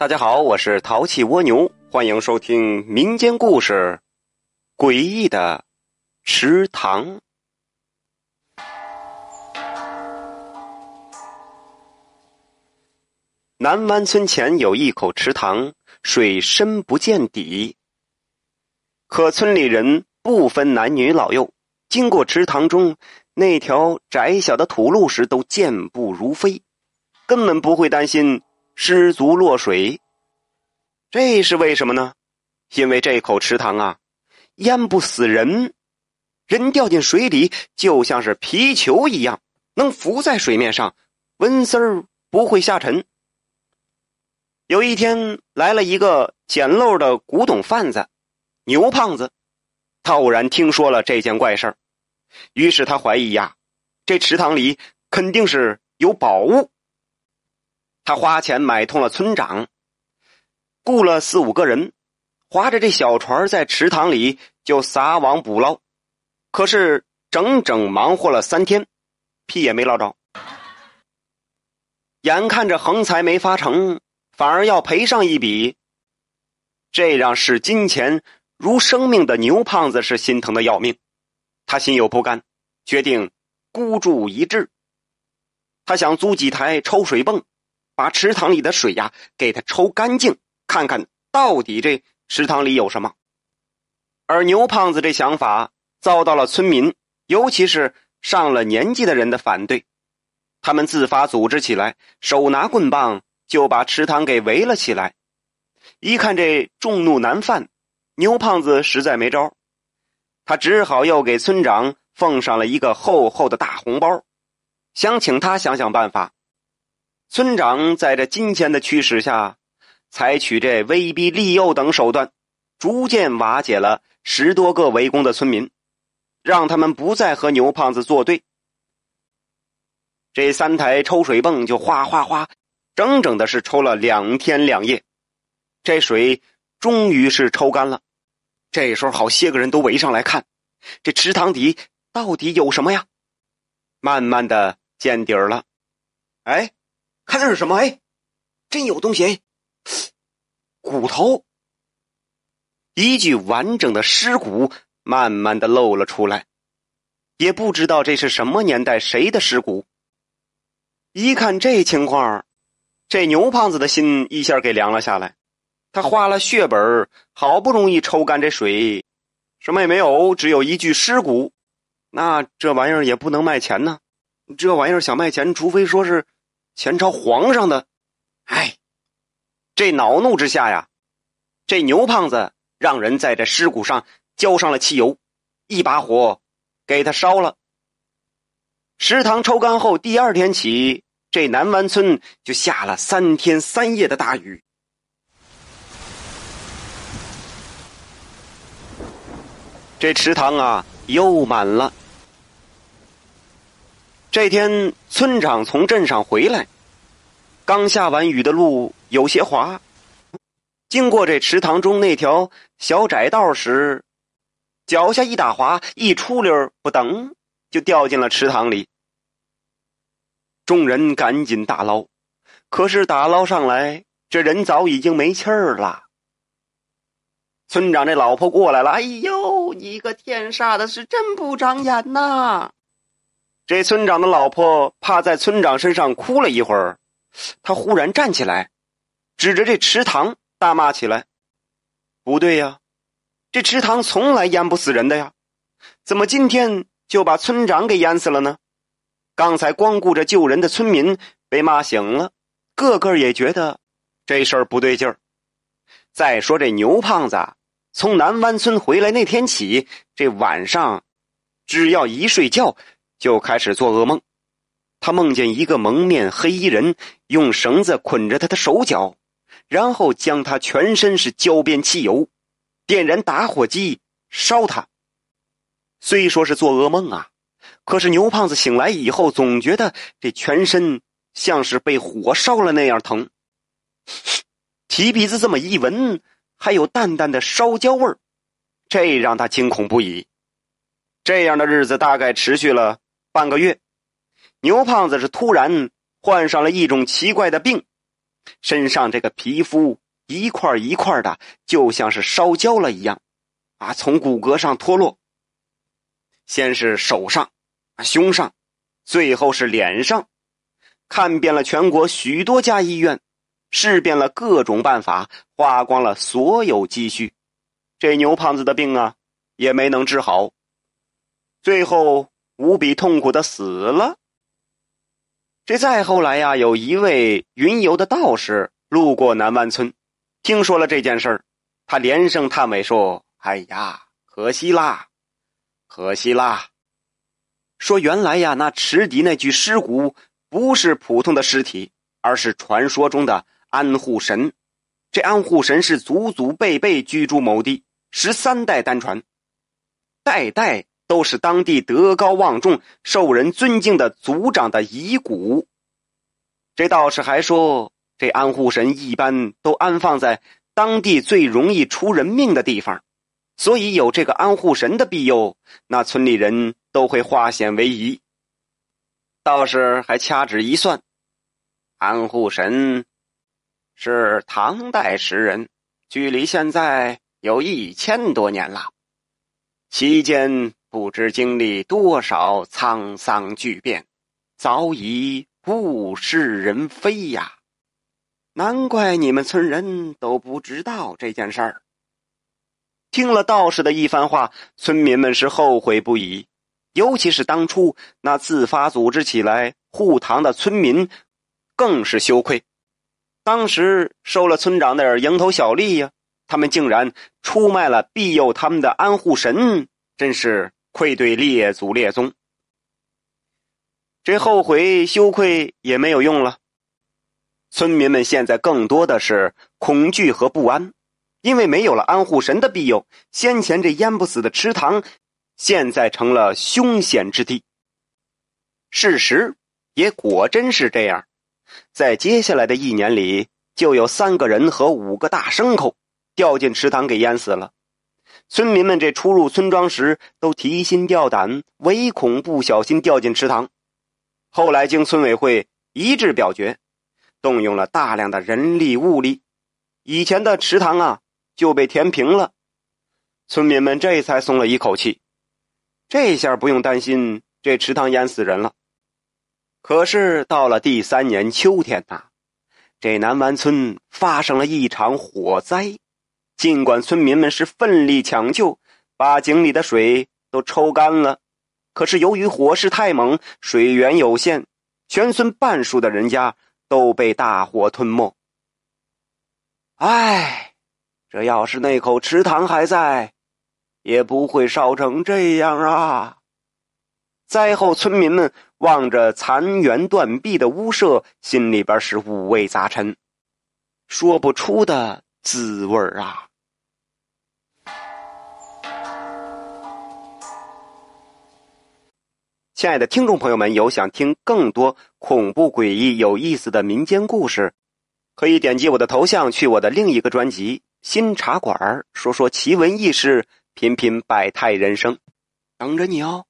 大家好，我是淘气蜗牛，欢迎收听民间故事《诡异的池塘》。南湾村前有一口池塘，水深不见底。可村里人不分男女老幼，经过池塘中那条窄小的土路时，都健步如飞，根本不会担心。失足落水，这是为什么呢？因为这口池塘啊，淹不死人，人掉进水里就像是皮球一样，能浮在水面上，纹丝儿不会下沉。有一天来了一个捡漏的古董贩子牛胖子，他偶然听说了这件怪事儿，于是他怀疑呀，这池塘里肯定是有宝物。他花钱买通了村长，雇了四五个人，划着这小船在池塘里就撒网捕捞。可是整整忙活了三天，屁也没捞着。眼看着横财没发成，反而要赔上一笔，这让视金钱如生命的牛胖子是心疼的要命。他心有不甘，决定孤注一掷。他想租几台抽水泵。把池塘里的水呀给它抽干净，看看到底这池塘里有什么。而牛胖子这想法遭到了村民，尤其是上了年纪的人的反对。他们自发组织起来，手拿棍棒就把池塘给围了起来。一看这众怒难犯，牛胖子实在没招，他只好又给村长奉上了一个厚厚的大红包，想请他想想办法。村长在这金钱的驱使下，采取这威逼利诱等手段，逐渐瓦解了十多个围攻的村民，让他们不再和牛胖子作对。这三台抽水泵就哗哗哗，整整的是抽了两天两夜，这水终于是抽干了。这时候，好些个人都围上来看，这池塘底到底有什么呀？慢慢的见底儿了，哎。看那是什么？哎，真有东西！哎，骨头，一具完整的尸骨慢慢的露了出来，也不知道这是什么年代谁的尸骨。一看这情况，这牛胖子的心一下给凉了下来。他花了血本，好不容易抽干这水，什么也没有，只有一具尸骨。那这玩意儿也不能卖钱呢。这玩意儿想卖钱，除非说是。前朝皇上的，哎，这恼怒之下呀，这牛胖子让人在这尸骨上浇上了汽油，一把火给他烧了。食堂抽干后，第二天起，这南湾村就下了三天三夜的大雨，这池塘啊又满了。这天，村长从镇上回来，刚下完雨的路有些滑，经过这池塘中那条小窄道时，脚下一打滑，一出溜不等就掉进了池塘里。众人赶紧打捞，可是打捞上来，这人早已经没气儿了。村长这老婆过来了，哎呦，你个天杀的，是真不长眼呐！这村长的老婆趴在村长身上哭了一会儿，他忽然站起来，指着这池塘大骂起来：“不对呀，这池塘从来淹不死人的呀，怎么今天就把村长给淹死了呢？刚才光顾着救人的村民被骂醒了，个个也觉得这事儿不对劲儿。再说这牛胖子从南湾村回来那天起，这晚上只要一睡觉。”就开始做噩梦，他梦见一个蒙面黑衣人用绳子捆着他的手脚，然后将他全身是浇遍汽油，点燃打火机烧他。虽说是做噩梦啊，可是牛胖子醒来以后总觉得这全身像是被火烧了那样疼，提鼻子这么一闻，还有淡淡的烧焦味儿，这让他惊恐不已。这样的日子大概持续了。半个月，牛胖子是突然患上了一种奇怪的病，身上这个皮肤一块一块的，就像是烧焦了一样，啊，从骨骼上脱落。先是手上、胸上，最后是脸上，看遍了全国许多家医院，试遍了各种办法，花光了所有积蓄，这牛胖子的病啊，也没能治好，最后无比痛苦的死了。这再后来呀，有一位云游的道士路过南湾村，听说了这件事儿，他连声叹嗟说：“哎呀，可惜啦，可惜啦！”说原来呀，那池底那具尸骨不是普通的尸体，而是传说中的安护神。这安护神是祖祖辈辈居住某地，十三代单传，代代。都是当地德高望重、受人尊敬的族长的遗骨。这道士还说，这安护神一般都安放在当地最容易出人命的地方，所以有这个安护神的庇佑，那村里人都会化险为夷。道士还掐指一算，安护神是唐代时人，距离现在有一千多年了，期间。不知经历多少沧桑巨变，早已物是人非呀！难怪你们村人都不知道这件事儿。听了道士的一番话，村民们是后悔不已，尤其是当初那自发组织起来护堂的村民，更是羞愧。当时收了村长的蝇头小利呀，他们竟然出卖了庇佑他们的安护神，真是。愧对列祖列宗，这后悔羞愧也没有用了。村民们现在更多的是恐惧和不安，因为没有了安护神的庇佑，先前这淹不死的池塘，现在成了凶险之地。事实也果真是这样，在接下来的一年里，就有三个人和五个大牲口掉进池塘给淹死了。村民们这出入村庄时都提心吊胆，唯恐不小心掉进池塘。后来经村委会一致表决，动用了大量的人力物力，以前的池塘啊就被填平了。村民们这才松了一口气，这下不用担心这池塘淹死人了。可是到了第三年秋天呐，这南湾村发生了一场火灾。尽管村民们是奋力抢救，把井里的水都抽干了，可是由于火势太猛，水源有限，全村半数的人家都被大火吞没。唉，这要是那口池塘还在，也不会烧成这样啊！灾后，村民们望着残垣断壁的屋舍，心里边是五味杂陈，说不出的滋味啊！亲爱的听众朋友们，有想听更多恐怖诡异、有意思的民间故事，可以点击我的头像去我的另一个专辑《新茶馆》，说说奇闻异事，品品百态人生，等着你哦。